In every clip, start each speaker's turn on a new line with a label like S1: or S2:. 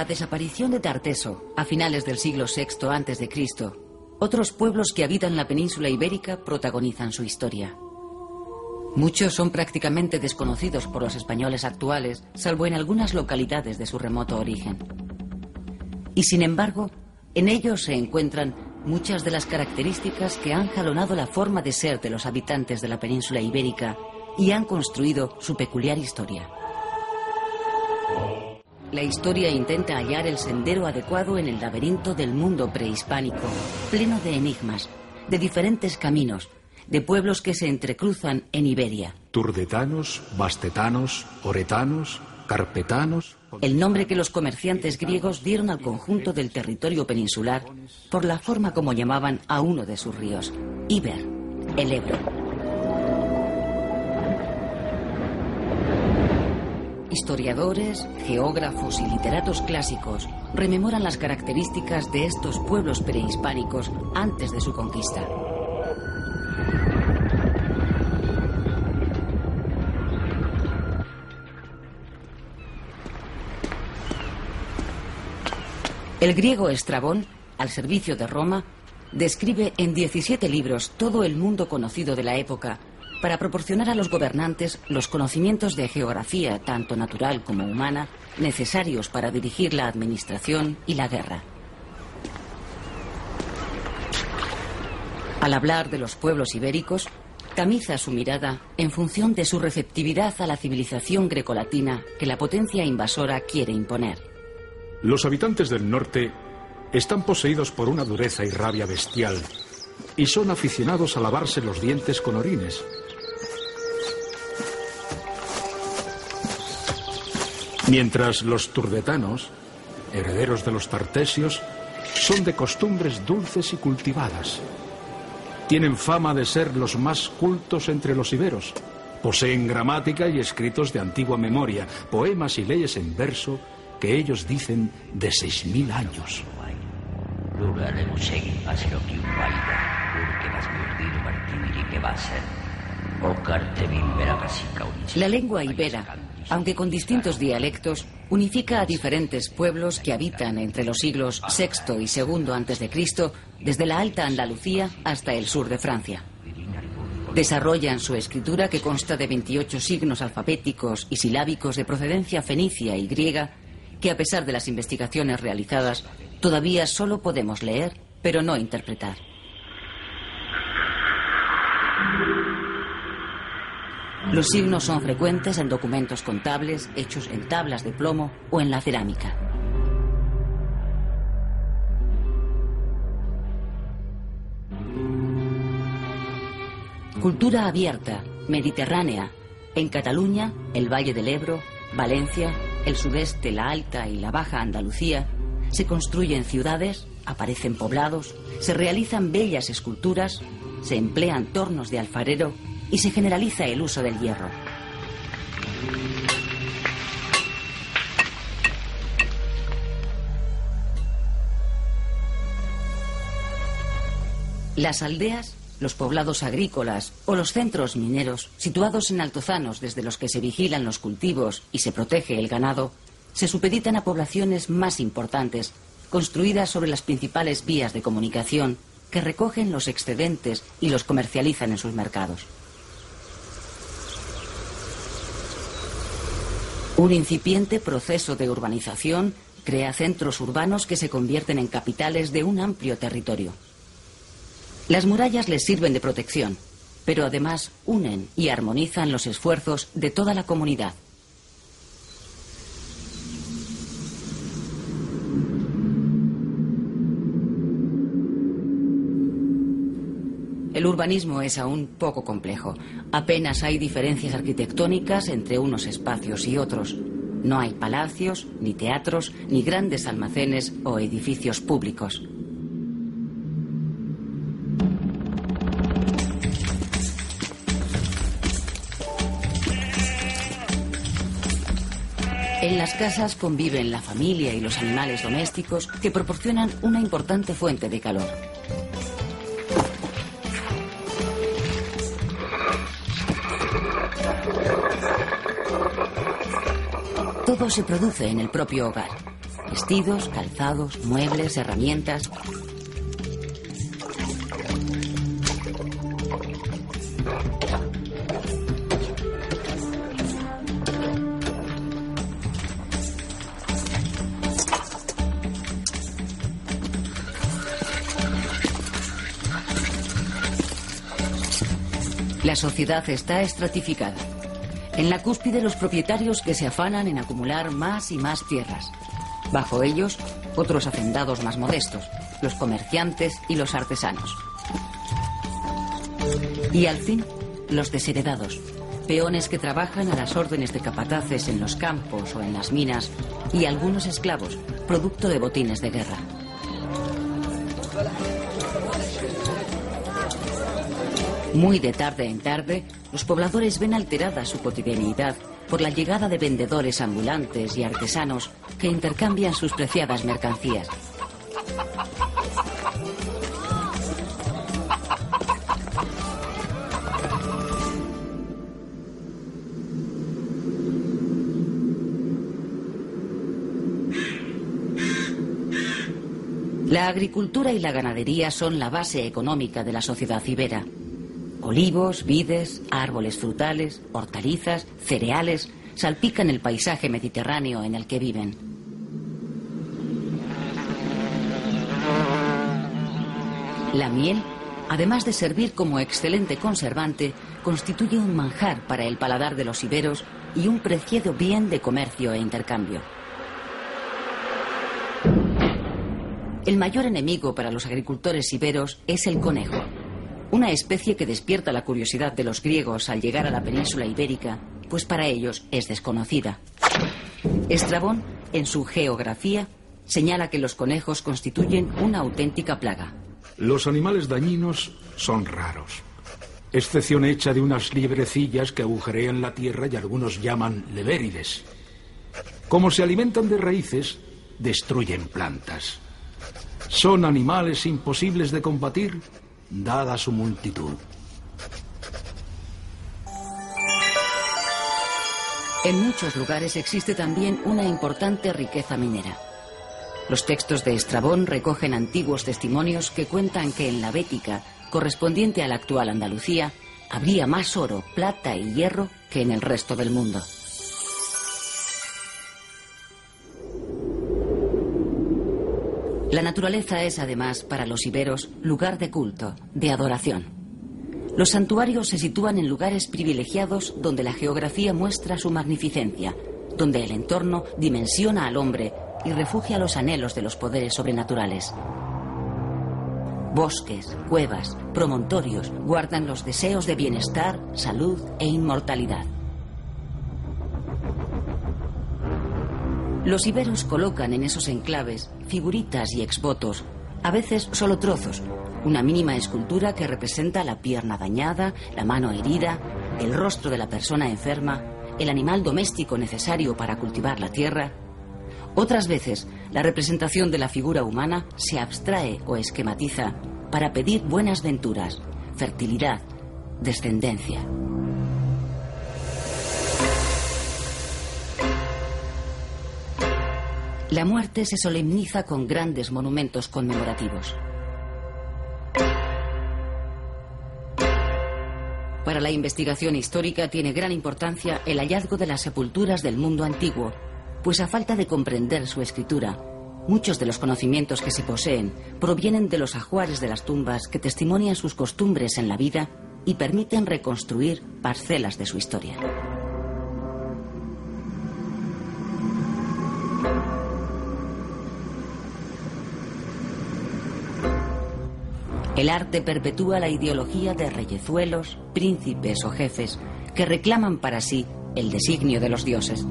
S1: la desaparición de Tarteso, a finales del siglo VI a.C., otros pueblos que habitan la península ibérica protagonizan su historia. Muchos son prácticamente desconocidos por los españoles actuales, salvo en algunas localidades de su remoto origen. Y sin embargo, en ellos se encuentran muchas de las características que han jalonado la forma de ser de los habitantes de la península ibérica y han construido su peculiar historia. La historia intenta hallar el sendero adecuado en el laberinto del mundo prehispánico, pleno de enigmas, de diferentes caminos, de pueblos que se entrecruzan en Iberia.
S2: Turdetanos, bastetanos, oretanos, carpetanos.
S1: El nombre que los comerciantes griegos dieron al conjunto del territorio peninsular por la forma como llamaban a uno de sus ríos, Iber, el Ebro. Historiadores, geógrafos y literatos clásicos rememoran las características de estos pueblos prehispánicos antes de su conquista. El griego Estrabón, al servicio de Roma, describe en 17 libros todo el mundo conocido de la época para proporcionar a los gobernantes los conocimientos de geografía, tanto natural como humana, necesarios para dirigir la administración y la guerra. Al hablar de los pueblos ibéricos, tamiza su mirada en función de su receptividad a la civilización grecolatina que la potencia invasora quiere imponer.
S2: Los habitantes del norte están poseídos por una dureza y rabia bestial y son aficionados a lavarse los dientes con orines, Mientras los turdetanos, herederos de los tartesios, son de costumbres dulces y cultivadas. Tienen fama de ser los más cultos entre los iberos. Poseen gramática y escritos de antigua memoria, poemas y leyes en verso que ellos dicen de seis mil años.
S1: La lengua ibera aunque con distintos dialectos, unifica a diferentes pueblos que habitan entre los siglos VI y II a.C., desde la Alta Andalucía hasta el sur de Francia. Desarrollan su escritura que consta de 28 signos alfabéticos y silábicos de procedencia fenicia y griega, que a pesar de las investigaciones realizadas, todavía solo podemos leer, pero no interpretar. Los signos son frecuentes en documentos contables hechos en tablas de plomo o en la cerámica. Cultura abierta, mediterránea. En Cataluña, el Valle del Ebro, Valencia, el sudeste, la Alta y la Baja Andalucía, se construyen ciudades, aparecen poblados, se realizan bellas esculturas, se emplean tornos de alfarero y se generaliza el uso del hierro. Las aldeas, los poblados agrícolas o los centros mineros, situados en altozanos desde los que se vigilan los cultivos y se protege el ganado, se supeditan a poblaciones más importantes, construidas sobre las principales vías de comunicación que recogen los excedentes y los comercializan en sus mercados. Un incipiente proceso de urbanización crea centros urbanos que se convierten en capitales de un amplio territorio. Las murallas les sirven de protección, pero además unen y armonizan los esfuerzos de toda la comunidad. El urbanismo es aún poco complejo. Apenas hay diferencias arquitectónicas entre unos espacios y otros. No hay palacios, ni teatros, ni grandes almacenes o edificios públicos. En las casas conviven la familia y los animales domésticos que proporcionan una importante fuente de calor. Todo se produce en el propio hogar. Vestidos, calzados, muebles, herramientas. La sociedad está estratificada. En la cúspide los propietarios que se afanan en acumular más y más tierras. Bajo ellos, otros hacendados más modestos, los comerciantes y los artesanos. Y al fin, los desheredados, peones que trabajan a las órdenes de capataces en los campos o en las minas, y algunos esclavos, producto de botines de guerra. Muy de tarde en tarde, los pobladores ven alterada su cotidianidad por la llegada de vendedores ambulantes y artesanos que intercambian sus preciadas mercancías. La agricultura y la ganadería son la base económica de la sociedad ibera. Olivos, vides, árboles frutales, hortalizas, cereales salpican el paisaje mediterráneo en el que viven. La miel, además de servir como excelente conservante, constituye un manjar para el paladar de los iberos y un preciado bien de comercio e intercambio. El mayor enemigo para los agricultores iberos es el conejo una especie que despierta la curiosidad de los griegos al llegar a la península ibérica, pues para ellos es desconocida. Estrabón, en su geografía, señala que los conejos constituyen una auténtica plaga.
S2: Los animales dañinos son raros, excepción hecha de unas librecillas que agujerean la tierra y algunos llaman levérides. Como se alimentan de raíces, destruyen plantas. Son animales imposibles de combatir dada su multitud.
S1: En muchos lugares existe también una importante riqueza minera. Los textos de Estrabón recogen antiguos testimonios que cuentan que en la Bética, correspondiente a la actual Andalucía, habría más oro, plata y hierro que en el resto del mundo. La naturaleza es además para los iberos lugar de culto, de adoración. Los santuarios se sitúan en lugares privilegiados donde la geografía muestra su magnificencia, donde el entorno dimensiona al hombre y refugia los anhelos de los poderes sobrenaturales. Bosques, cuevas, promontorios guardan los deseos de bienestar, salud e inmortalidad. Los iberos colocan en esos enclaves figuritas y exvotos, a veces solo trozos, una mínima escultura que representa la pierna dañada, la mano herida, el rostro de la persona enferma, el animal doméstico necesario para cultivar la tierra. Otras veces, la representación de la figura humana se abstrae o esquematiza para pedir buenas venturas, fertilidad, descendencia. La muerte se solemniza con grandes monumentos conmemorativos. Para la investigación histórica tiene gran importancia el hallazgo de las sepulturas del mundo antiguo, pues a falta de comprender su escritura, muchos de los conocimientos que se poseen provienen de los ajuares de las tumbas que testimonian sus costumbres en la vida y permiten reconstruir parcelas de su historia. El arte perpetúa la ideología de reyezuelos, príncipes o jefes que reclaman para sí el designio de los dioses.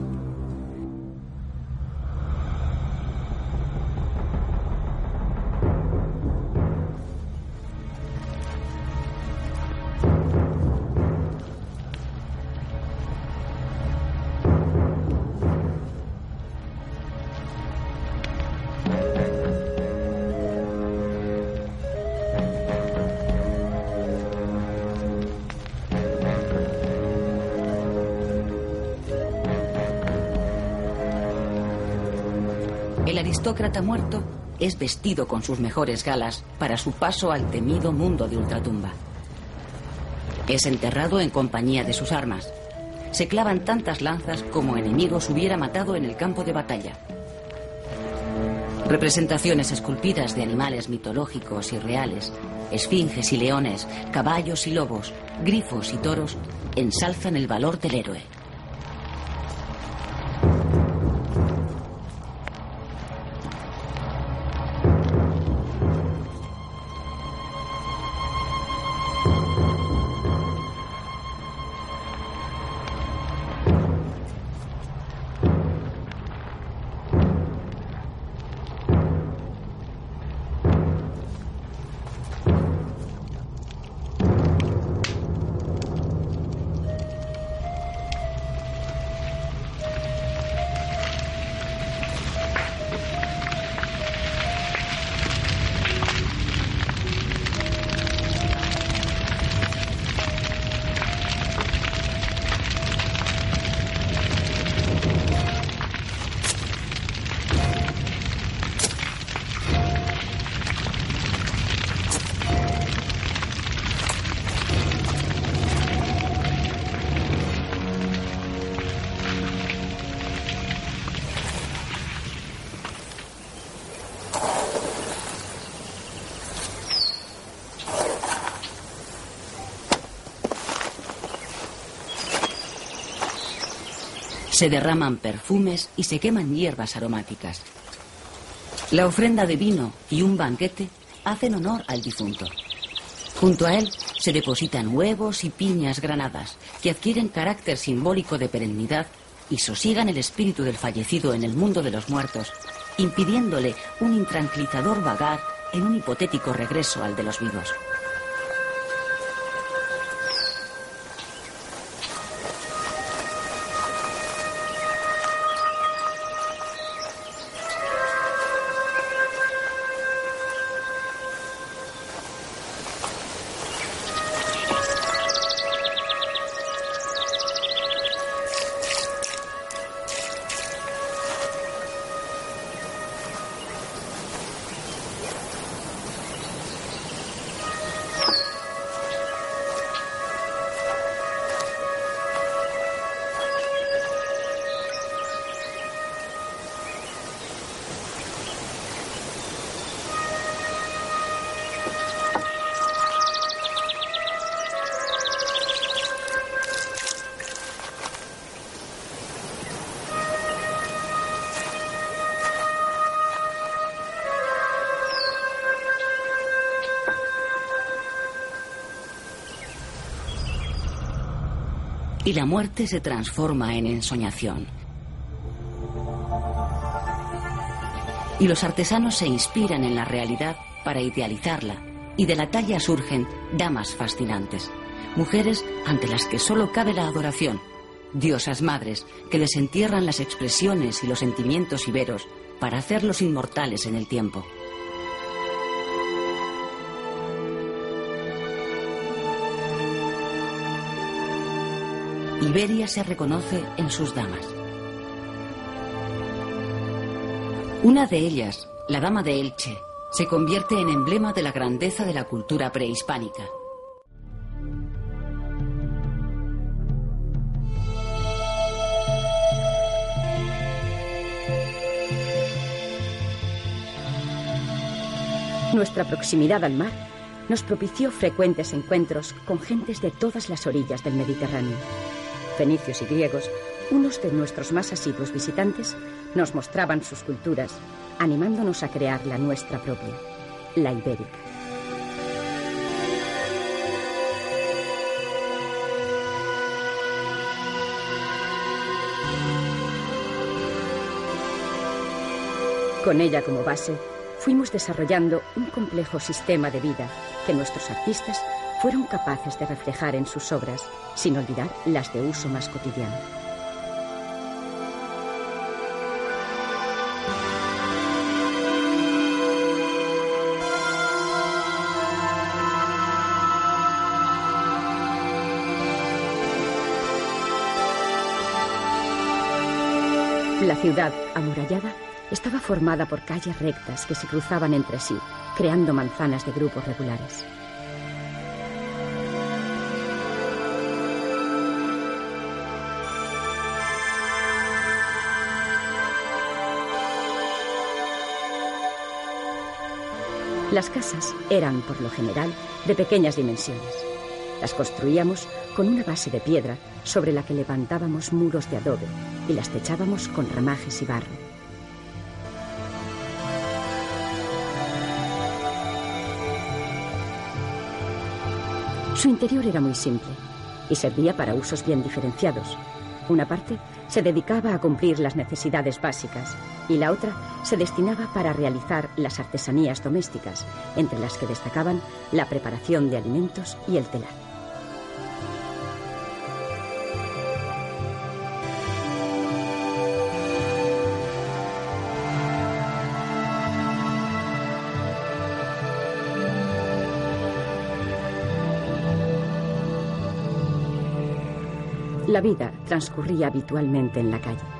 S1: Aristócrata muerto es vestido con sus mejores galas para su paso al temido mundo de ultratumba. Es enterrado en compañía de sus armas. Se clavan tantas lanzas como enemigos hubiera matado en el campo de batalla. Representaciones esculpidas de animales mitológicos y reales, esfinges y leones, caballos y lobos, grifos y toros, ensalzan el valor del héroe. Se derraman perfumes y se queman hierbas aromáticas. La ofrenda de vino y un banquete hacen honor al difunto. Junto a él se depositan huevos y piñas granadas que adquieren carácter simbólico de perennidad y sosigan el espíritu del fallecido en el mundo de los muertos, impidiéndole un intranquilizador vagar en un hipotético regreso al de los vivos. Y la muerte se transforma en ensoñación. Y los artesanos se inspiran en la realidad para idealizarla, y de la talla surgen damas fascinantes, mujeres ante las que solo cabe la adoración, diosas madres que desentierran las expresiones y los sentimientos iberos para hacerlos inmortales en el tiempo. Iberia se reconoce en sus damas. Una de ellas, la dama de Elche, se convierte en emblema de la grandeza de la cultura prehispánica.
S3: Nuestra proximidad al mar nos propició frecuentes encuentros con gentes de todas las orillas del Mediterráneo fenicios y griegos, unos de nuestros más asiduos visitantes nos mostraban sus culturas, animándonos a crear la nuestra propia, la ibérica. Con ella como base, fuimos desarrollando un complejo sistema de vida que nuestros artistas fueron capaces de reflejar en sus obras, sin olvidar las de uso más cotidiano. La ciudad amurallada estaba formada por calles rectas que se cruzaban entre sí, creando manzanas de grupos regulares. Las casas eran, por lo general, de pequeñas dimensiones. Las construíamos con una base de piedra sobre la que levantábamos muros de adobe y las techábamos con ramajes y barro. Su interior era muy simple y servía para usos bien diferenciados. Una parte se dedicaba a cumplir las necesidades básicas y la otra se destinaba para realizar las artesanías domésticas, entre las que destacaban la preparación de alimentos y el telar. La vida transcurría habitualmente en la calle.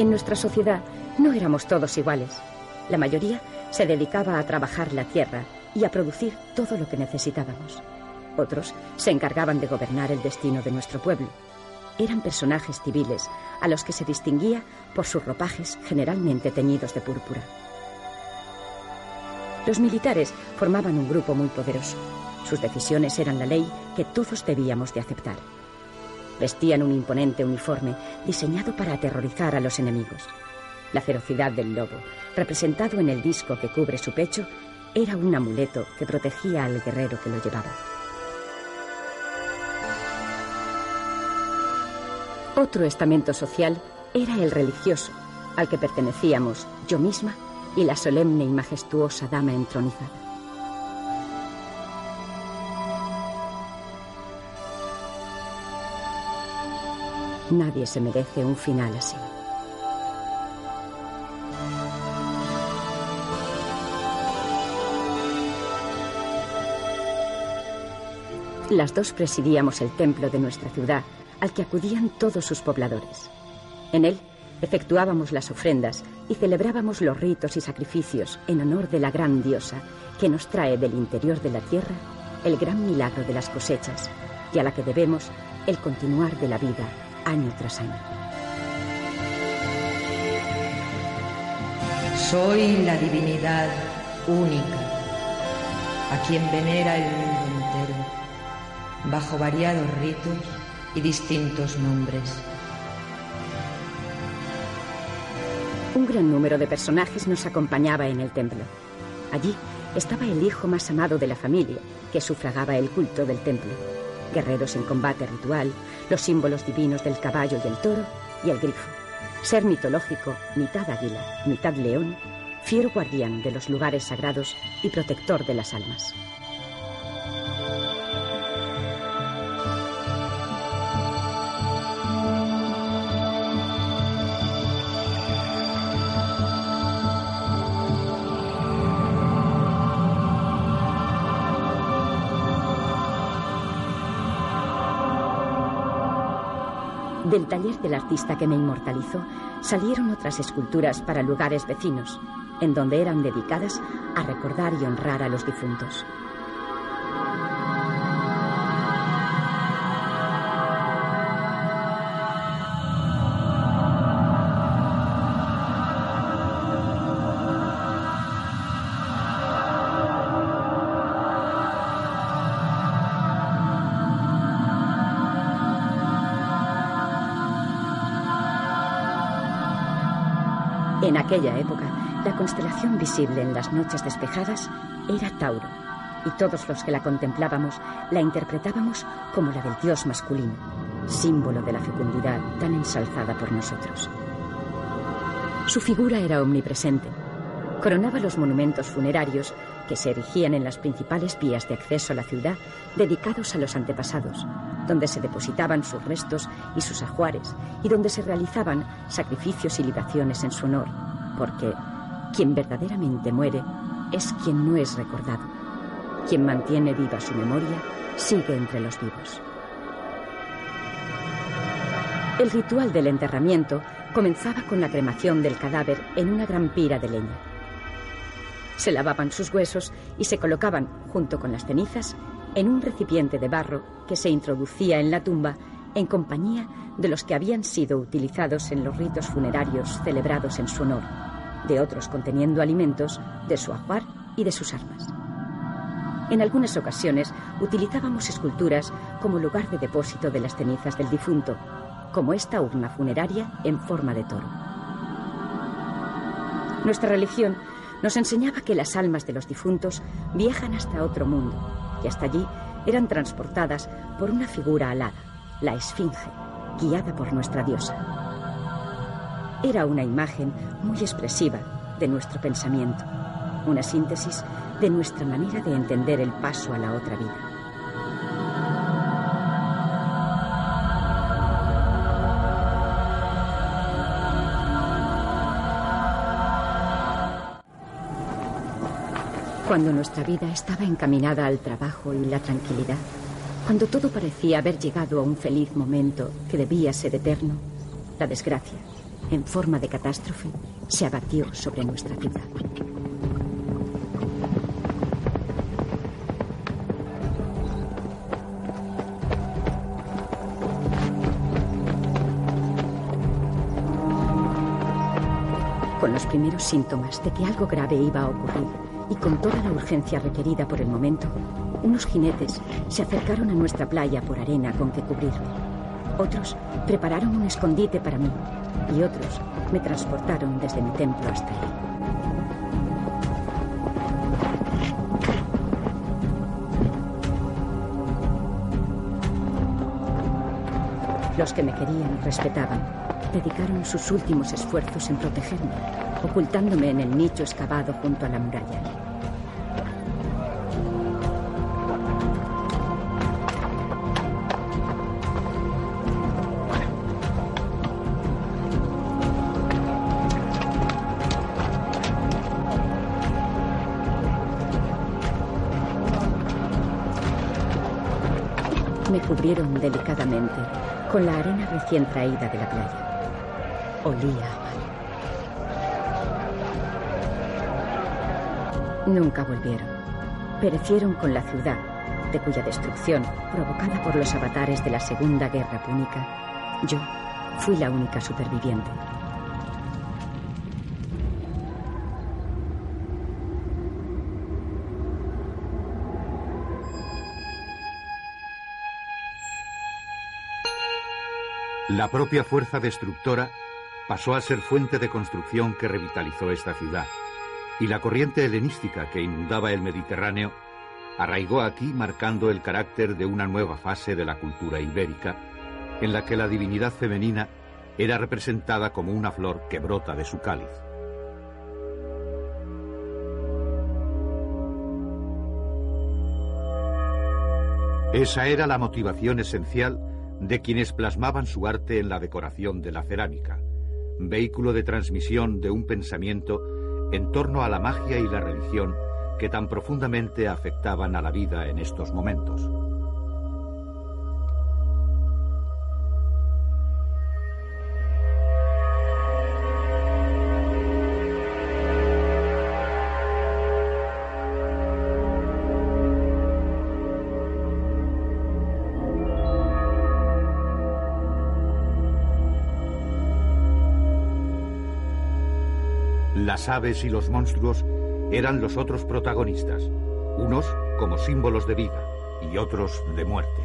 S3: En nuestra sociedad no éramos todos iguales. La mayoría se dedicaba a trabajar la tierra y a producir todo lo que necesitábamos. Otros se encargaban de gobernar el destino de nuestro pueblo. Eran personajes civiles a los que se distinguía por sus ropajes generalmente teñidos de púrpura. Los militares formaban un grupo muy poderoso. Sus decisiones eran la ley que todos debíamos de aceptar. Vestían un imponente uniforme diseñado para aterrorizar a los enemigos. La ferocidad del lobo, representado en el disco que cubre su pecho, era un amuleto que protegía al guerrero que lo llevaba. Otro estamento social era el religioso, al que pertenecíamos yo misma y la solemne y majestuosa dama entronizada. Nadie se merece un final así. Las dos presidíamos el templo de nuestra ciudad, al que acudían todos sus pobladores. En él Efectuábamos las ofrendas y celebrábamos los ritos y sacrificios en honor de la gran diosa que nos trae del interior de la tierra el gran milagro de las cosechas y a la que debemos el continuar de la vida año tras año.
S4: Soy la divinidad única, a quien venera el mundo entero, bajo variados ritos y distintos nombres.
S3: Un gran número de personajes nos acompañaba en el templo. Allí estaba el hijo más amado de la familia, que sufragaba el culto del templo. Guerreros en combate ritual, los símbolos divinos del caballo y el toro y el grifo. Ser mitológico, mitad águila, mitad león, fiero guardián de los lugares sagrados y protector de las almas. Del taller del artista que me inmortalizó salieron otras esculturas para lugares vecinos, en donde eran dedicadas a recordar y honrar a los difuntos. Aquella época, la constelación visible en las noches despejadas era Tauro, y todos los que la contemplábamos la interpretábamos como la del dios masculino, símbolo de la fecundidad tan ensalzada por nosotros. Su figura era omnipresente. Coronaba los monumentos funerarios que se erigían en las principales vías de acceso a la ciudad dedicados a los antepasados, donde se depositaban sus restos y sus ajuares y donde se realizaban sacrificios y libaciones en su honor, porque quien verdaderamente muere es quien no es recordado. Quien mantiene viva su memoria sigue entre los vivos. El ritual del enterramiento comenzaba con la cremación del cadáver en una gran pira de leña. Se lavaban sus huesos y se colocaban, junto con las cenizas, en un recipiente de barro que se introducía en la tumba en compañía de los que habían sido utilizados en los ritos funerarios celebrados en su honor, de otros conteniendo alimentos, de su ajuar y de sus armas. En algunas ocasiones utilizábamos esculturas como lugar de depósito de las cenizas del difunto, como esta urna funeraria en forma de toro. Nuestra religión nos enseñaba que las almas de los difuntos viajan hasta otro mundo y hasta allí eran transportadas por una figura alada, la Esfinge, guiada por nuestra diosa. Era una imagen muy expresiva de nuestro pensamiento, una síntesis de nuestra manera de entender el paso a la otra vida. Cuando nuestra vida estaba encaminada al trabajo y la tranquilidad, cuando todo parecía haber llegado a un feliz momento que debía ser eterno, la desgracia, en forma de catástrofe, se abatió sobre nuestra vida. Con los primeros síntomas de que algo grave iba a ocurrir, y con toda la urgencia requerida por el momento, unos jinetes se acercaron a nuestra playa por arena con que cubrirme. Otros prepararon un escondite para mí y otros me transportaron desde mi templo hasta él. Los que me querían y respetaban dedicaron sus últimos esfuerzos en protegerme, ocultándome en el nicho excavado junto a la muralla. Delicadamente con la arena recién traída de la playa. Olía a mar. Nunca volvieron. Perecieron con la ciudad, de cuya destrucción, provocada por los avatares de la Segunda Guerra Púnica, yo fui la única superviviente.
S5: La propia fuerza destructora pasó a ser fuente de construcción que revitalizó esta ciudad, y la corriente helenística que inundaba el Mediterráneo arraigó aquí marcando el carácter de una nueva fase de la cultura ibérica, en la que la divinidad femenina era representada como una flor que brota de su cáliz. Esa era la motivación esencial de quienes plasmaban su arte en la decoración de la cerámica, vehículo de transmisión de un pensamiento en torno a la magia y la religión que tan profundamente afectaban a la vida en estos momentos. Las aves y los monstruos eran los otros protagonistas, unos como símbolos de vida y otros de muerte.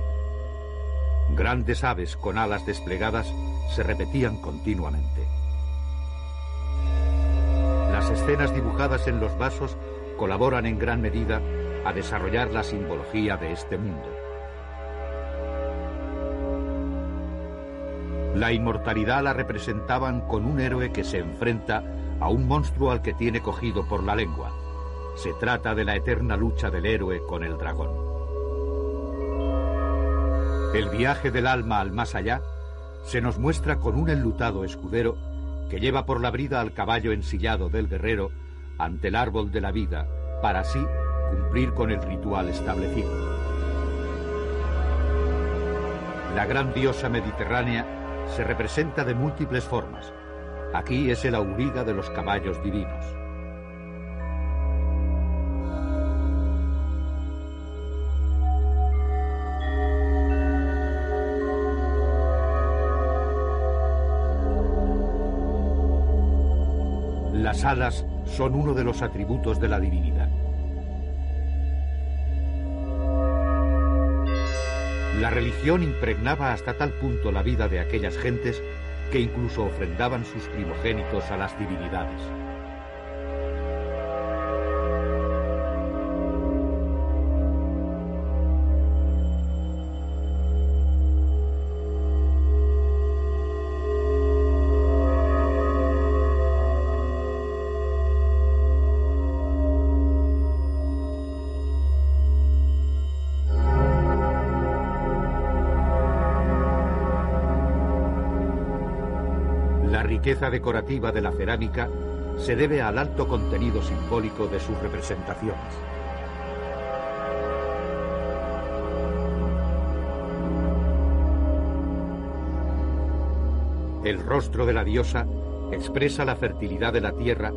S5: Grandes aves con alas desplegadas se repetían continuamente. Las escenas dibujadas en los vasos colaboran en gran medida a desarrollar la simbología de este mundo. La inmortalidad la representaban con un héroe que se enfrenta a un monstruo al que tiene cogido por la lengua. Se trata de la eterna lucha del héroe con el dragón. El viaje del alma al más allá se nos muestra con un enlutado escudero que lleva por la brida al caballo ensillado del guerrero ante el árbol de la vida, para así cumplir con el ritual establecido. La gran diosa mediterránea se representa de múltiples formas. Aquí es el auriga de los caballos divinos. Las alas son uno de los atributos de la divinidad. La religión impregnaba hasta tal punto la vida de aquellas gentes que incluso ofrendaban sus primogénitos a las divinidades. Riqueza decorativa de la cerámica se debe al alto contenido simbólico de sus representaciones. El rostro de la diosa expresa la fertilidad de la tierra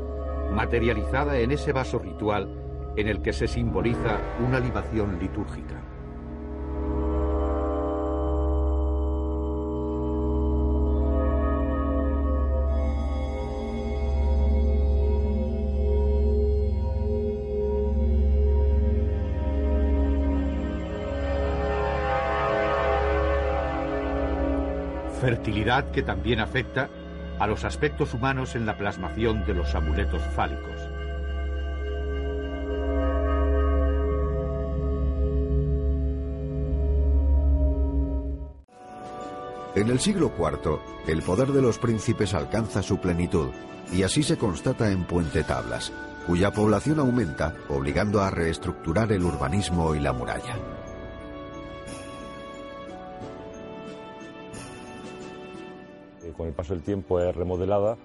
S5: materializada en ese vaso ritual en el que se simboliza una libación litúrgica. Fertilidad que también afecta a los aspectos humanos en la plasmación de los amuletos fálicos.
S6: En el siglo IV, el poder de los príncipes alcanza su plenitud, y así se constata en Puente Tablas, cuya población aumenta, obligando a reestructurar el urbanismo y la muralla.
S7: El paso del tiempo es remodelada,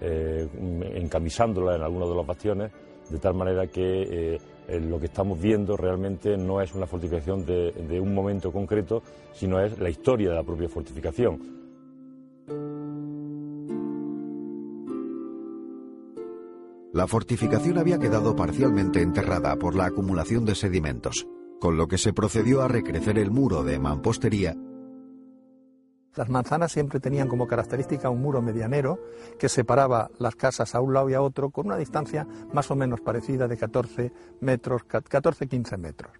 S7: eh, encamisándola en algunos de los bastiones, de tal manera que eh, lo que estamos viendo realmente no es una fortificación de, un momento concreto, sino es la historia de la propia fortificación.
S6: La fortificación había quedado parcialmente enterrada por la acumulación de sedimentos, con lo que se procedió a recrecer el muro de mampostería
S8: las manzanas siempre tenían como característica un muro medianero que separaba las casas a un lado y a otro con una distancia más o menos parecida de 14 metros, 14-15 metros.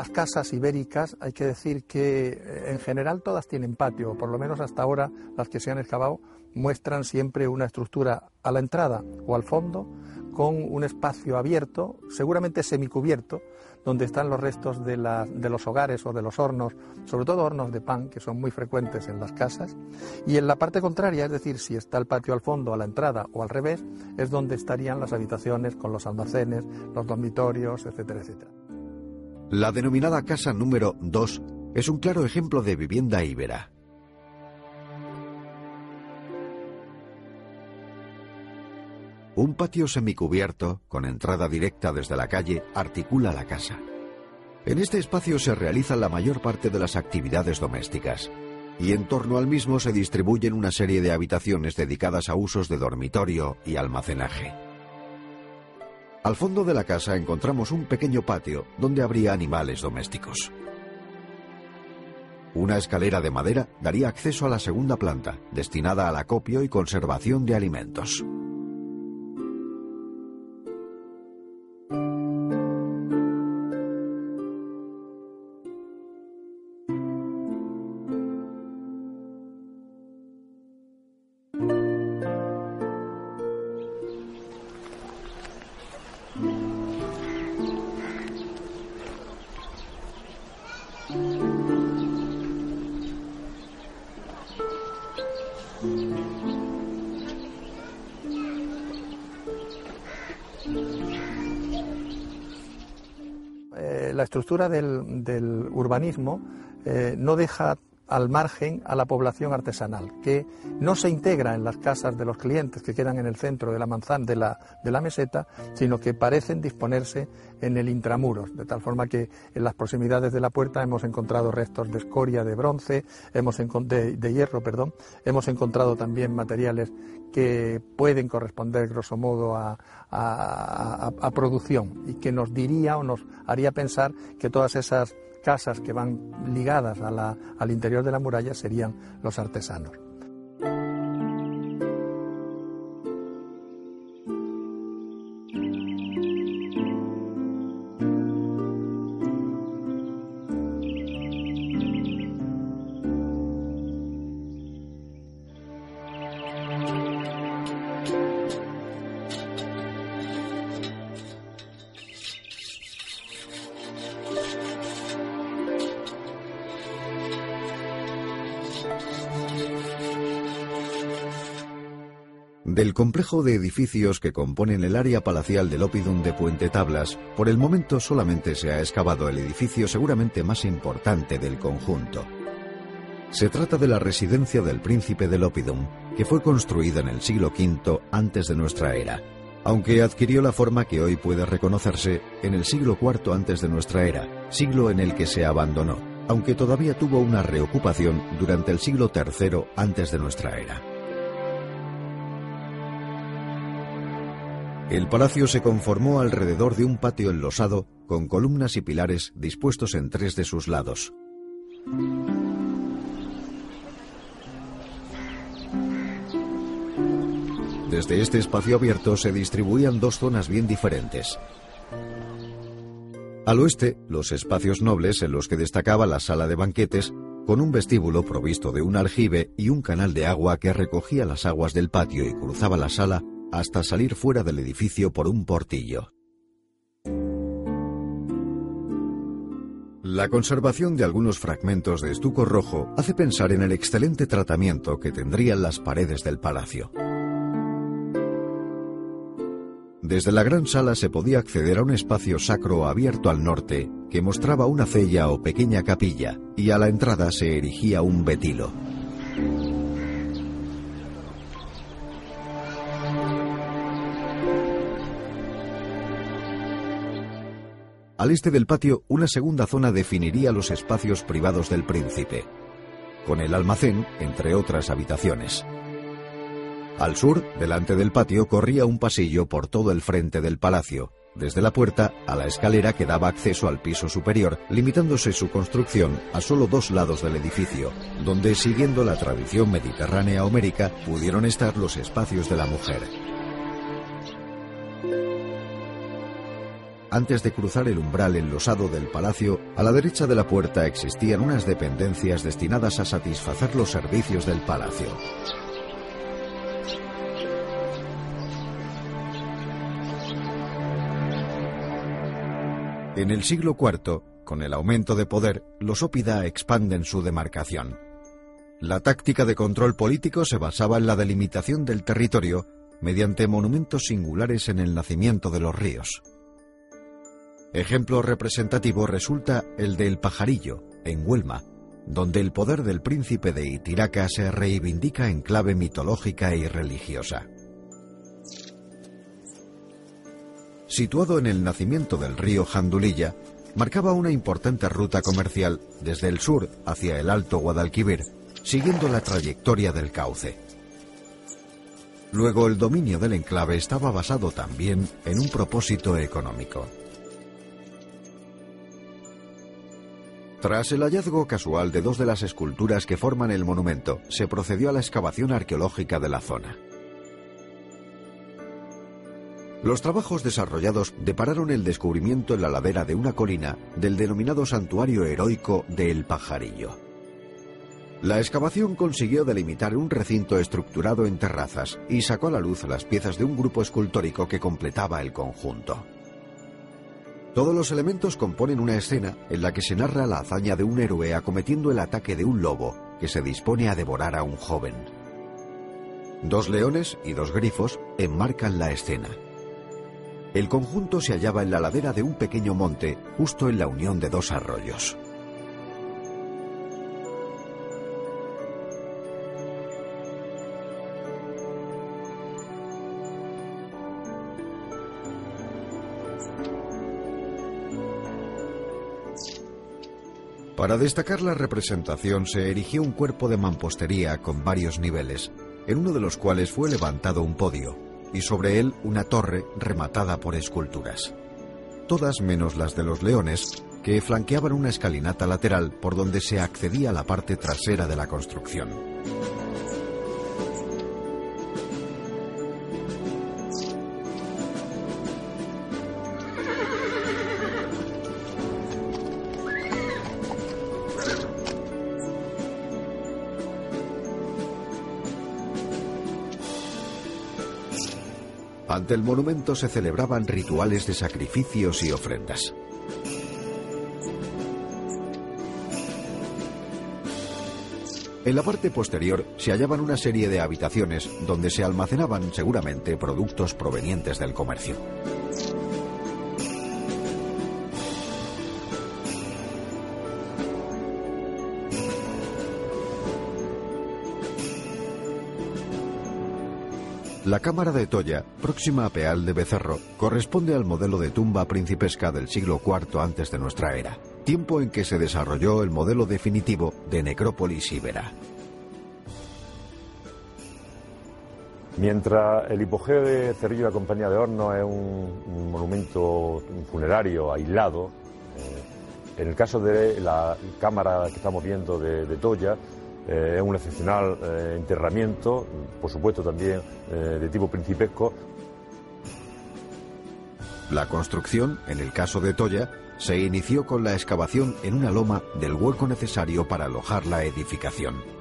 S8: Las casas ibéricas, hay que decir que eh, en general todas tienen patio, por lo menos hasta ahora las que se han excavado muestran siempre una estructura a la entrada o al fondo con un espacio abierto, seguramente semicubierto, donde están los restos de, de, los hogares o de los hornos, sobre todo hornos de pan, que son muy frecuentes en las casas. Y en la parte contraria, es decir, si está el patio al fondo, a la entrada o al revés, es donde estarían las habitaciones con los almacenes, los dormitorios, etcétera, etcétera.
S6: La denominada casa número 2 es un claro ejemplo de vivienda íbera. Un patio semicubierto, con entrada directa desde la calle, articula la casa. En este espacio se realizan la mayor parte de las actividades domésticas, y en torno al mismo se distribuyen una serie de habitaciones dedicadas a usos de dormitorio y almacenaje. Al fondo de la casa encontramos un pequeño patio donde habría animales domésticos. Una escalera de madera daría acceso a la segunda planta, destinada al acopio y conservación de alimentos.
S8: La estructura del, urbanismo eh, no deja al margen a la población artesanal, que no se integra en las casas de los clientes que quedan en el centro de la manzana de la, de la meseta, sino que parecen disponerse en el intramuros, de tal forma que en las proximidades de la puerta hemos encontrado restos de escoria de bronce, hemos de, de hierro, perdón, hemos encontrado también materiales que pueden corresponder grosso modo a, a, producción y que nos diría o nos haría pensar que todas esas casas que van ligadas al interior de la muralla serían los artesanos.
S6: Del complejo de edificios que componen el área palacial del Opidum de Puente Tablas, por el momento solamente se ha excavado el edificio seguramente más importante del conjunto. Se trata de la residencia del príncipe del Opidum, que fue construida en el siglo V antes de nuestra era, aunque adquirió la forma que hoy puede reconocerse en el siglo IV antes de nuestra era, siglo en el que se abandonó, aunque todavía tuvo una reocupación durante el siglo III antes de nuestra era. El palacio se conformó alrededor de un patio enlosado con columnas y pilares dispuestos en tres de sus lados. Desde este espacio abierto se distribuían dos zonas bien diferentes. Al oeste, los espacios nobles en los que destacaba la sala de banquetes, con un vestíbulo provisto de un aljibe y un canal de agua que recogía las aguas del patio y cruzaba la sala hasta salir fuera del edificio por un portillo. La conservación de algunos fragmentos de estuco rojo hace pensar en el excelente tratamiento que tendrían las paredes del palacio. Desde la gran sala se podía acceder a un espacio sacro abierto al norte que mostraba una cella o pequeña capilla y a la entrada se erigía un betilo. Al este del patio, una segunda zona definiría los espacios privados del príncipe, con el almacén, entre otras habitaciones. Al sur, delante del patio, corría un pasillo por todo el frente del palacio, desde la puerta a la escalera que daba acceso al piso superior, limitándose su construcción a solo dos lados del edificio, donde, siguiendo la tradición mediterránea homérica, pudieron estar los espacios de la mujer. Antes de cruzar el umbral enlosado del palacio, a la derecha de la puerta existían unas dependencias destinadas a satisfacer los servicios del palacio. En el siglo IV, con el aumento de poder, los ópida expanden su demarcación. La táctica de control político se basaba en la delimitación del territorio mediante monumentos singulares en el nacimiento de los ríos. Ejemplo representativo resulta el del Pajarillo, en Huelma, donde el poder del príncipe de Itiraca se reivindica en clave mitológica y religiosa. Situado en el nacimiento del río Jandulilla, marcaba una importante ruta comercial desde el sur hacia el Alto Guadalquivir, siguiendo la trayectoria del cauce. Luego el dominio del enclave estaba basado también en un propósito económico. Tras el hallazgo casual de dos de las esculturas que forman el monumento, se procedió a la excavación arqueológica de la zona. Los trabajos desarrollados depararon el descubrimiento en la ladera de una colina del denominado santuario heroico de El Pajarillo. La excavación consiguió delimitar un recinto estructurado en terrazas y sacó a la luz las piezas de un grupo escultórico que completaba el conjunto. Todos los elementos componen una escena en la que se narra la hazaña de un héroe acometiendo el ataque de un lobo que se dispone a devorar a un joven. Dos leones y dos grifos enmarcan la escena. El conjunto se hallaba en la ladera de un pequeño monte, justo en la unión de dos arroyos. Para destacar la representación se erigió un cuerpo de mampostería con varios niveles, en uno de los cuales fue levantado un podio, y sobre él una torre rematada por esculturas. Todas menos las de los leones, que flanqueaban una escalinata lateral por donde se accedía a la parte trasera de la construcción. Ante el monumento se celebraban rituales de sacrificios y ofrendas. En la parte posterior se hallaban una serie de habitaciones donde se almacenaban seguramente productos provenientes del comercio. La cámara de Toya, próxima a Peal de Becerro, corresponde al modelo de tumba principesca del siglo IV antes de nuestra era, tiempo en que se desarrolló el modelo definitivo de necrópolis íbera.
S7: Mientras el hipogeo de Cerrillo de la Compañía de Hornos es un, monumento funerario aislado, eh, en el caso de la cámara que estamos viendo de Toya, eh, es un excepcional eh, enterramiento, por supuesto también eh, de tipo principesco.
S6: La construcción, en el caso de Toya, se inició con la excavación en una loma del hueco necesario para alojar la edificación.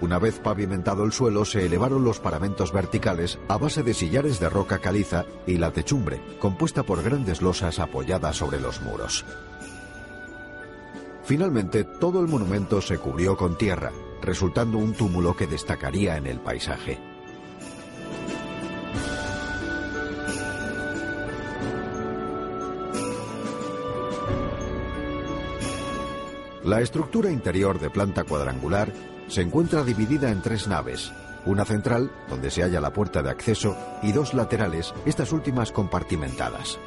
S6: Una vez pavimentado el suelo, se elevaron los paramentos verticales a base de sillares de roca caliza y la techumbre, compuesta por grandes losas apoyadas sobre los muros. Finalmente, todo el monumento se cubrió con tierra, resultando un túmulo que destacaría en el paisaje. La estructura interior de planta cuadrangular se encuentra dividida en tres naves, una central, donde se halla la puerta de acceso, y dos laterales, estas últimas compartimentadas.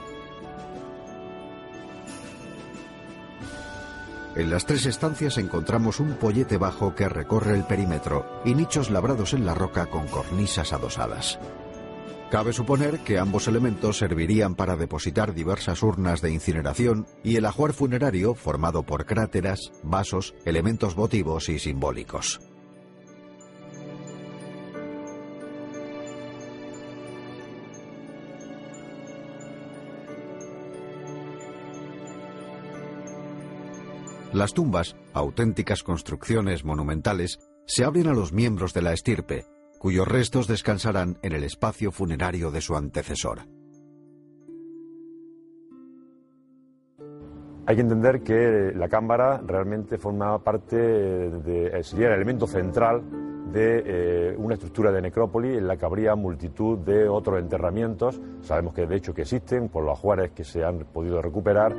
S6: En las tres estancias encontramos un pollete bajo que recorre el perímetro y nichos labrados en la roca con cornisas adosadas. Cabe suponer que ambos elementos servirían para depositar diversas urnas de incineración y el ajuar funerario formado por cráteras, vasos, elementos votivos y simbólicos. Las tumbas, auténticas construcciones monumentales, se abren a los miembros de la estirpe, cuyos restos descansarán en el espacio funerario de su antecesor.
S7: Hay que entender que la cámara realmente forma parte de, sería el elemento central de eh, una estructura de necrópolis en la que habría multitud de otros enterramientos. Sabemos que de hecho que existen por los ajuares que se han podido recuperar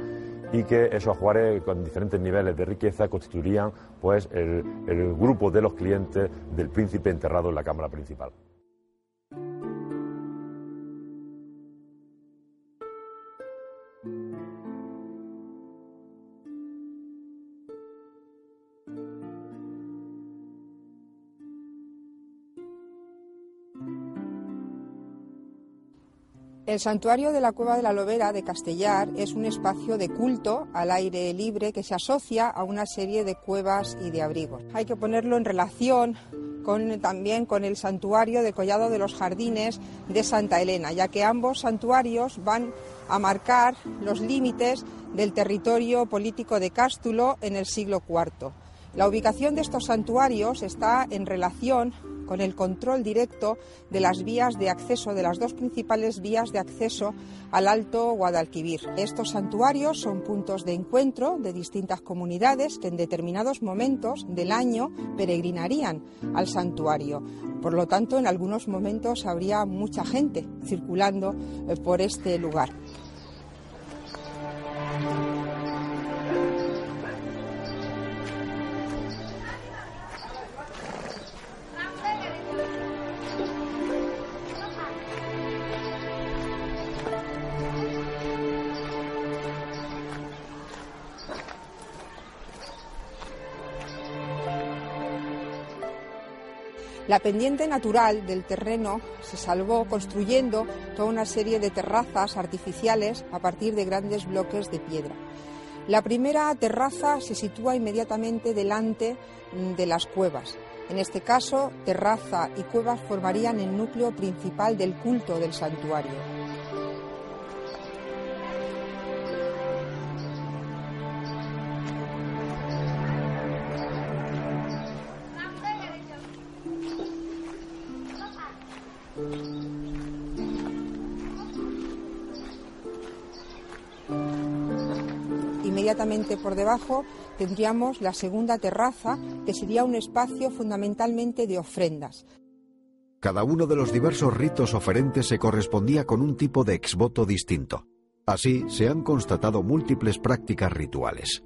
S7: y que esos ajuares con diferentes niveles de riqueza constituirían pues el grupo de los clientes del príncipe enterrado en la cámara principal.
S9: El santuario de la Cueva de la Lobera de Castellar es un espacio de culto al aire libre que se asocia a una serie de cuevas y de abrigos. Hay que ponerlo en relación con, también con el santuario de Collado de los Jardines de Santa Elena, ya que ambos santuarios van a marcar los límites del territorio político de Cástulo en el siglo IV. La ubicación de estos santuarios está en relación con el control directo de las vías de acceso, de las dos principales vías de acceso al Alto Guadalquivir. Estos santuarios son puntos de encuentro de distintas comunidades que en determinados momentos del año peregrinarían al santuario. Por lo tanto, en algunos momentos habría mucha gente circulando eh, por este lugar. La pendiente natural del terreno se salvó construyendo toda una serie de terrazas artificiales a partir de grandes bloques de piedra. La primera terraza se sitúa inmediatamente delante mm, de las cuevas. En este caso, terraza y cuevas formarían el núcleo principal del culto del santuario. Inmediatamente por debajo tendríamos la segunda terraza, que sería un espacio fundamentalmente de ofrendas.
S6: Cada uno de los diversos ritos oferentes se correspondía con un tipo de exvoto distinto. Así se han constatado múltiples prácticas rituales.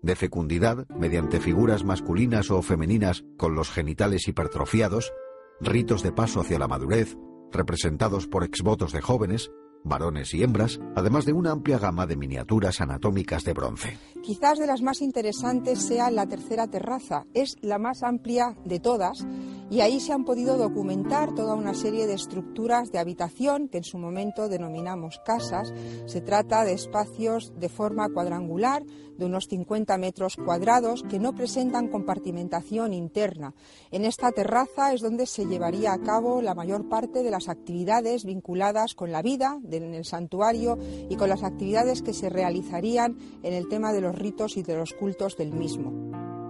S6: De fecundidad, mediante figuras masculinas o femeninas con los genitales hipertrofiados, ritos de paso hacia la madurez, representados por exvotos de jóvenes, varones y hembras, además de una amplia gama de miniaturas anatómicas de bronce.
S9: Quizás de las más interesantes sea la tercera terraza. Es la más amplia de todas y ahí se han podido documentar toda una serie de estructuras de habitación que en su momento denominamos casas. Se trata de espacios de forma cuadrangular de unos 50 metros cuadrados que no presentan compartimentación interna. En esta terraza es donde se llevaría a cabo la mayor parte de las actividades vinculadas con la vida en el santuario y con las actividades que se realizarían en el tema de los ritos y de los cultos del mismo.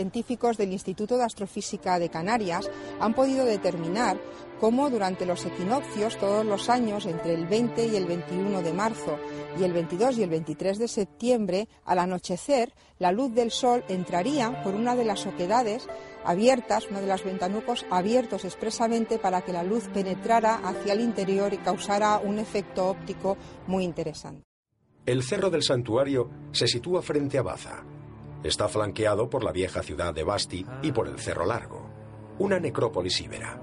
S9: Científicos del Instituto de Astrofísica de Canarias han podido determinar cómo durante los equinoccios, todos los años, entre el 20 y el 21 de marzo y el 22 y el 23 de septiembre, al anochecer, la luz del sol entraría por una de las oquedades abiertas, una de las ventanucos abiertos expresamente para que la luz penetrara hacia el interior y causara un efecto óptico muy interesante.
S10: El cerro del santuario se sitúa frente a Baza, Está flanqueado por la vieja ciudad de Basti y por el Cerro Largo, una necrópolis íbera.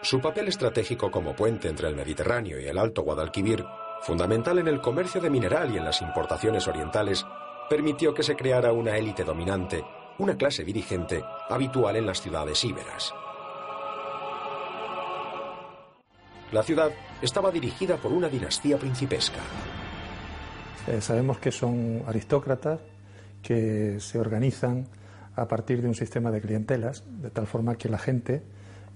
S10: Su papel estratégico como puente entre el Mediterráneo y el Alto Guadalquivir, fundamental en el comercio de mineral y en las importaciones orientales, permitió que se creara una élite dominante, una clase dirigente habitual en las ciudades íberas. La ciudad estaba dirigida por una dinastía principesca.
S8: Eh, sabemos que son aristócratas que se organizan a partir de un sistema de clientelas, de tal forma que la gente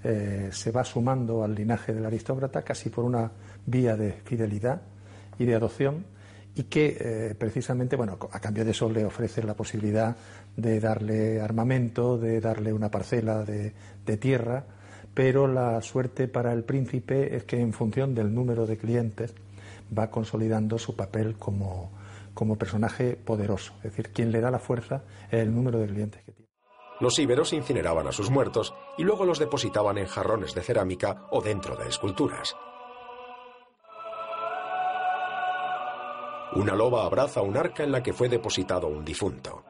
S8: eh, se va sumando al linaje del aristócrata casi por una vía de fidelidad y de adopción y que eh, precisamente, bueno, a cambio de eso le ofrece la posibilidad de darle armamento, de darle una parcela de, de tierra, pero la suerte para el príncipe es que en función del número de clientes va consolidando su papel como, como personaje poderoso. Es decir, quien le da la fuerza es el número de clientes que tiene.
S10: Los íberos incineraban a sus muertos y luego los depositaban en jarrones de cerámica o dentro de esculturas. Una loba abraza un arca en la que fue depositado un difunto.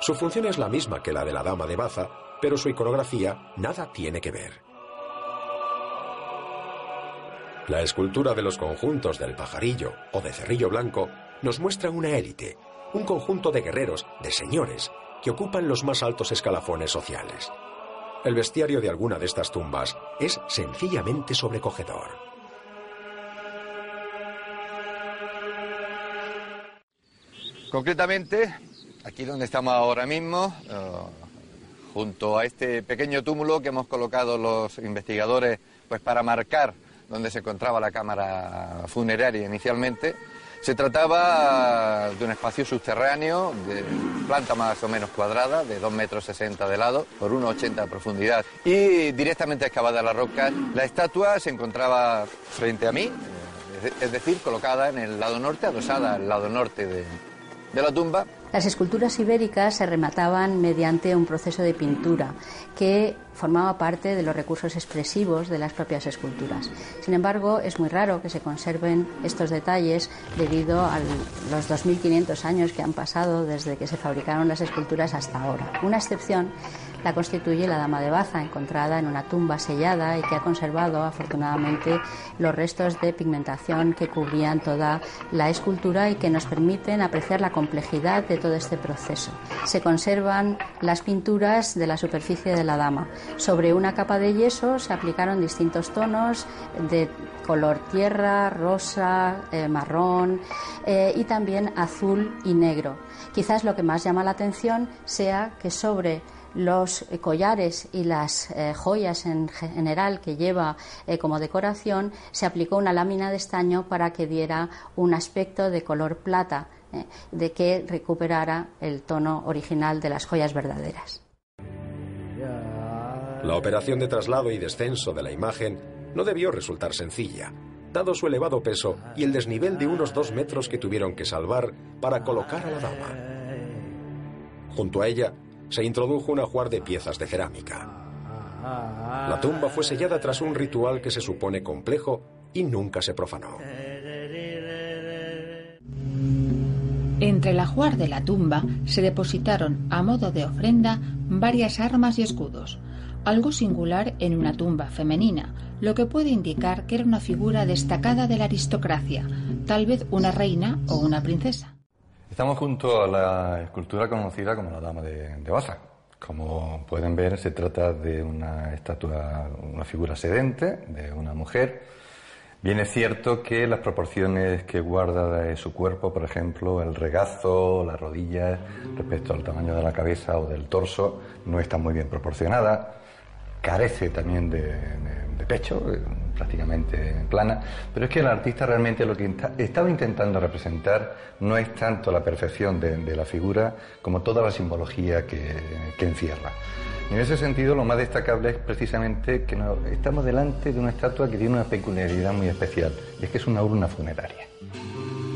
S10: Su función es la misma que la de la dama de Baza, pero su iconografía nada tiene que ver. La escultura de los conjuntos del pajarillo o de cerrillo blanco nos muestra una élite, un conjunto de guerreros, de señores, que ocupan los más altos escalafones sociales. El bestiario de alguna de estas tumbas es sencillamente sobrecogedor.
S11: Concretamente, aquí donde estamos ahora mismo, eh, junto a este pequeño túmulo que hemos colocado los investigadores pues para marcar donde se encontraba la cámara funeraria inicialmente, se trataba de un espacio subterráneo de planta más o menos cuadrada, de 2,60 metros de lado por 1,80 de profundidad y directamente excavada la roca. La estatua se encontraba frente a mí, es decir, colocada en el lado norte, adosada al lado norte de, de la tumba.
S12: Las esculturas ibéricas se remataban mediante un proceso de pintura que formaba parte de los recursos expresivos de las propias esculturas. Sin embargo, es muy raro que se conserven estos detalles debido a los 2.500 años que han pasado desde que se fabricaron las esculturas hasta ahora. Una excepción la constituye la Dama de Baza, encontrada en una tumba sellada y que ha conservado afortunadamente los restos de pigmentación que cubrían toda la escultura y que nos permiten apreciar la complejidad de todo este proceso. Se conservan las pinturas de la superficie de la dama. Sobre una capa de yeso se aplicaron distintos tonos de color tierra, rosa, eh, marrón eh, y también azul y negro. Quizás lo que más llama la atención sea que sobre los collares y las eh, joyas en general que lleva eh, como decoración, se aplicó una lámina de estaño para que diera un aspecto de color plata, eh, de que recuperara el tono original de las joyas verdaderas.
S10: La operación de traslado y descenso de la imagen no debió resultar sencilla, dado su elevado peso y el desnivel de unos dos metros que tuvieron que salvar para colocar a la dama. Junto a ella se introdujo un ajuar de piezas de cerámica. La tumba fue sellada tras un ritual que se supone complejo y nunca se profanó.
S13: Entre el ajuar de la tumba se depositaron a modo de ofrenda varias armas y escudos, algo singular en una tumba femenina, lo que puede indicar que era una figura destacada de la aristocracia, tal vez una reina o una princesa.
S14: Estamos junto a la escultura conocida como la Dama de, Baza. Como pueden ver, se trata de una estatua, una figura sedente de una mujer. Bien es cierto que las proporciones que guarda de su cuerpo, por ejemplo, el regazo, las rodillas, respecto al tamaño de la cabeza o del torso, no están muy bien proporcionadas. Carece también de, pecho, eh, prácticamente plana, pero es que el artista realmente lo que estaba intentando representar no es tanto la perfección de, la figura como toda la simbología que, encierra. Y en ese sentido, lo más destacable es precisamente que estamos delante de una estatua que tiene una peculiaridad muy especial, y es que es una urna funeraria.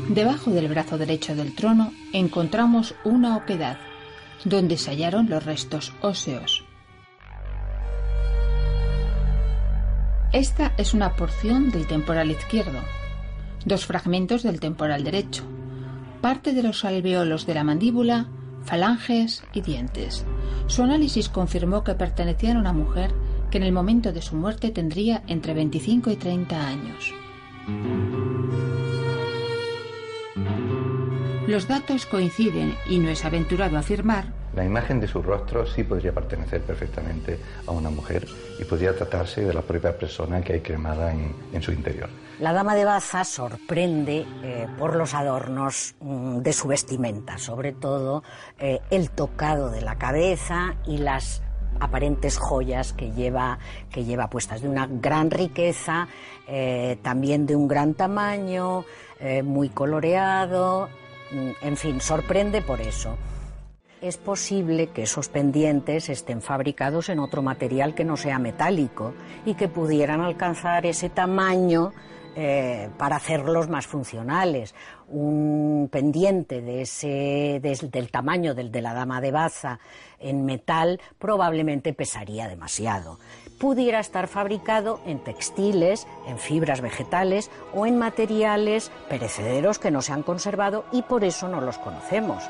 S13: Debajo del brazo derecho del trono encontramos una oquedad, donde se hallaron los restos óseos. Esta es una porción del temporal izquierdo, dos fragmentos del temporal derecho, parte de los alveolos de la mandíbula, falanges y dientes. Su análisis confirmó que pertenecían a una mujer que en el momento de su muerte tendría entre 25 y 30 años. Los datos coinciden y no es aventurado afirmar
S14: la imagen de su rostro sí podría pertenecer perfectamente a una mujer y podría tratarse de la propia persona que hay cremada en, su interior.
S15: La dama de Baza sorprende eh, por los adornos mm, de su vestimenta, sobre todo eh, el tocado de la cabeza y las aparentes joyas que lleva, que lleva puestas, de una gran riqueza, eh, también de un gran tamaño, muy coloreado, mm, en fin, sorprende por eso es posible que esos pendientes estén fabricados en otro material que no sea metálico y que pudieran alcanzar ese tamaño eh, para hacerlos más funcionales. Un pendiente de ese, del tamaño del de la dama de Baza en metal probablemente pesaría demasiado. Pudiera estar fabricado en textiles, en fibras vegetales o en materiales perecederos que no se han conservado y por eso no los conocemos.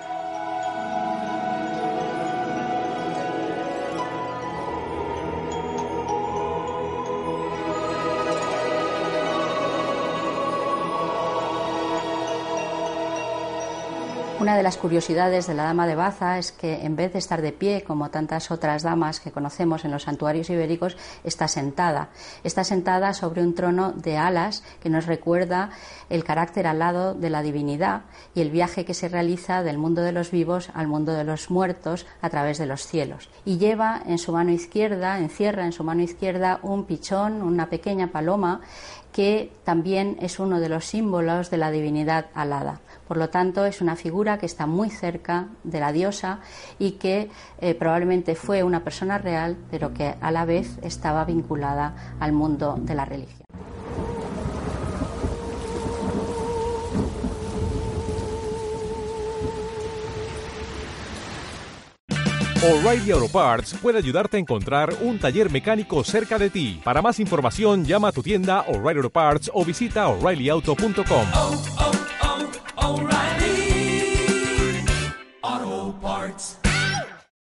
S12: Una de las curiosidades de la dama de Baza es que en vez de estar de pie como tantas otras damas que conocemos en los santuarios ibéricos, está sentada. Está sentada sobre un trono de alas que nos recuerda el carácter alado de la divinidad y el viaje que se realiza del mundo de los vivos al mundo de los muertos a través de los cielos. Y lleva en su mano izquierda, encierra en su mano izquierda un pichón, una pequeña paloma que también es uno de los símbolos de la divinidad alada. Por lo tanto, es una figura que está muy cerca de la diosa y que eh, probablemente fue una persona real, pero que a la vez estaba vinculada al mundo de la religión.
S16: O'Reilly Auto Parts puede ayudarte a encontrar un taller mecánico cerca de ti. Para más información, llama a tu tienda O'Reilly Auto Parts o visita oreillyauto.com. parts.